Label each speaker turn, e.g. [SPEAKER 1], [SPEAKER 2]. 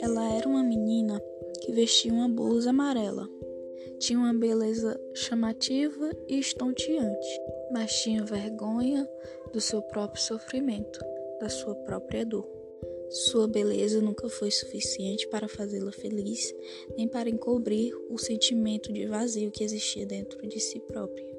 [SPEAKER 1] Ela era uma menina que vestia uma blusa amarela. Tinha uma beleza chamativa e estonteante, mas tinha vergonha do seu próprio sofrimento, da sua própria dor. Sua beleza nunca foi suficiente para fazê-la feliz, nem para encobrir o sentimento de vazio que existia dentro de si própria.